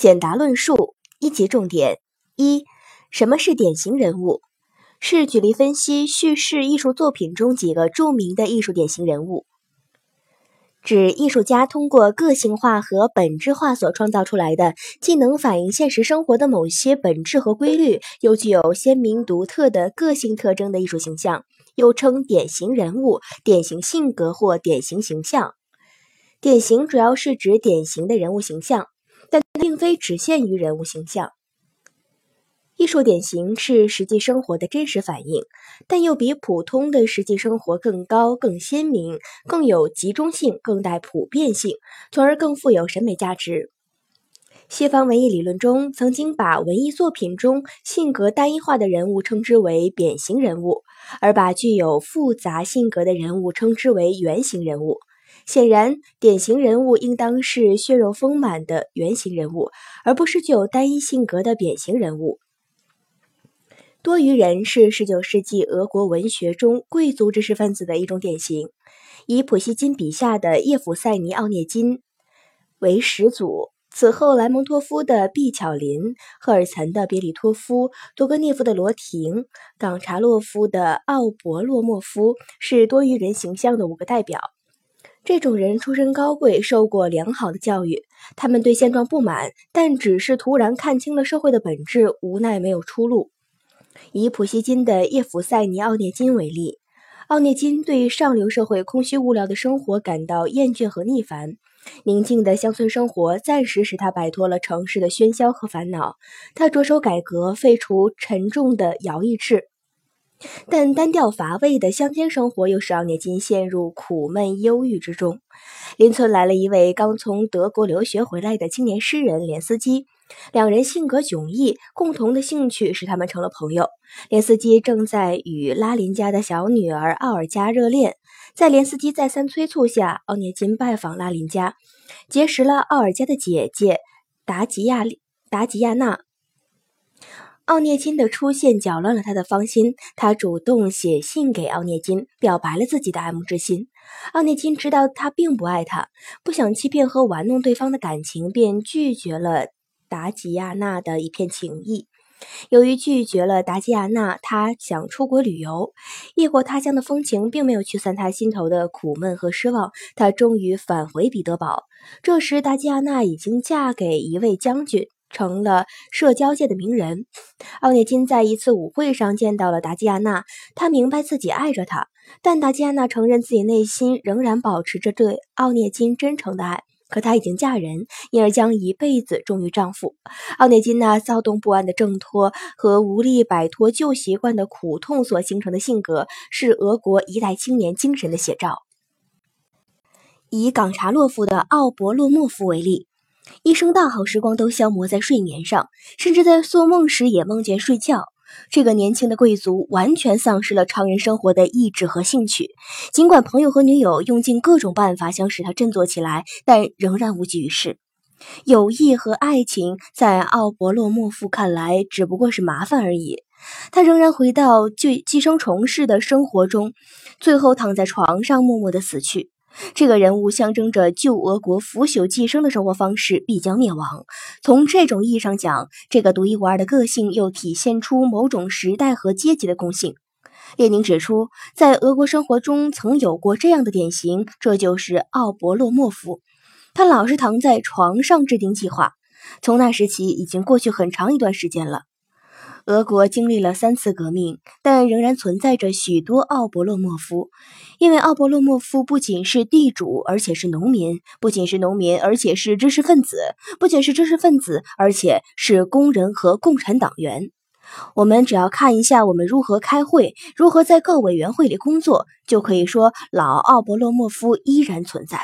简答论述一级重点一：什么是典型人物？是举例分析叙事艺术作品中几个著名的艺术典型人物，指艺术家通过个性化和本质化所创造出来的，既能反映现实生活的某些本质和规律，又具有鲜明独特的个性特征的艺术形象，又称典型人物、典型性格或典型形象。典型主要是指典型的人物形象。但并非只限于人物形象。艺术典型是实际生活的真实反映，但又比普通的实际生活更高、更鲜明、更有集中性、更带普遍性，从而更富有审美价值。西方文艺理论中曾经把文艺作品中性格单一化的人物称之为扁形人物，而把具有复杂性格的人物称之为圆形人物。显然，典型人物应当是血肉丰满的圆形人物，而不是具有单一性格的扁形人物。多余人是19世纪俄国文学中贵族知识分子的一种典型，以普希金笔下的叶甫塞尼·奥涅金为始祖，此后莱蒙托夫的毕巧林、赫尔岑的别里托夫、多格涅夫的罗廷、冈察洛夫的奥伯洛莫夫是多余人形象的五个代表。这种人出身高贵，受过良好的教育。他们对现状不满，但只是突然看清了社会的本质，无奈没有出路。以普希金的叶甫塞尼·奥涅金为例，奥涅金对上流社会空虚无聊的生活感到厌倦和逆烦。宁静的乡村生活暂时使他摆脱了城市的喧嚣和烦恼。他着手改革，废除沉重的徭役制。但单调乏味的乡间生活又使奥涅金陷入苦闷忧郁之中。邻村来了一位刚从德国留学回来的青年诗人连斯基，两人性格迥异，共同的兴趣使他们成了朋友。连斯基正在与拉林家的小女儿奥尔加热恋，在连斯基再三催促下，奥涅金拜访拉林家，结识了奥尔加的姐姐达吉亚达吉亚娜。奥涅金的出现搅乱了他的芳心，他主动写信给奥涅金，表白了自己的爱慕之心。奥涅金知道他并不爱他，不想欺骗和玩弄对方的感情，便拒绝了达吉亚娜的一片情意。由于拒绝了达吉亚娜，他想出国旅游。异国他乡的风情并没有驱散他心头的苦闷和失望，他终于返回彼得堡。这时，达吉亚娜已经嫁给一位将军。成了社交界的名人。奥涅金在一次舞会上见到了达吉亚娜，他明白自己爱着她，但达吉亚娜承认自己内心仍然保持着对奥涅金真诚的爱。可她已经嫁人，因而将一辈子忠于丈夫。奥涅金那躁动不安的挣脱和无力摆脱旧习惯的苦痛所形成的性格，是俄国一代青年精神的写照。以冈察洛夫的奥伯洛莫夫为例。一生大好时光都消磨在睡眠上，甚至在做梦时也梦见睡觉。这个年轻的贵族完全丧失了常人生活的意志和兴趣。尽管朋友和女友用尽各种办法想使他振作起来，但仍然无济于事。友谊和爱情在奥伯洛莫夫看来只不过是麻烦而已。他仍然回到寄寄生虫式的生活中，最后躺在床上默默的死去。这个人物象征着旧俄国腐朽寄生的生活方式必将灭亡。从这种意义上讲，这个独一无二的个性又体现出某种时代和阶级的共性。列宁指出，在俄国生活中曾有过这样的典型，这就是奥伯洛莫夫。他老是躺在床上制定计划。从那时起，已经过去很长一段时间了。俄国经历了三次革命，但仍然存在着许多奥伯洛莫夫。因为奥伯洛莫夫不仅是地主，而且是农民；不仅是农民，而且是知识分子；不仅是知识分子，而且是工人和共产党员。我们只要看一下我们如何开会，如何在各委员会里工作，就可以说老奥伯洛莫夫依然存在。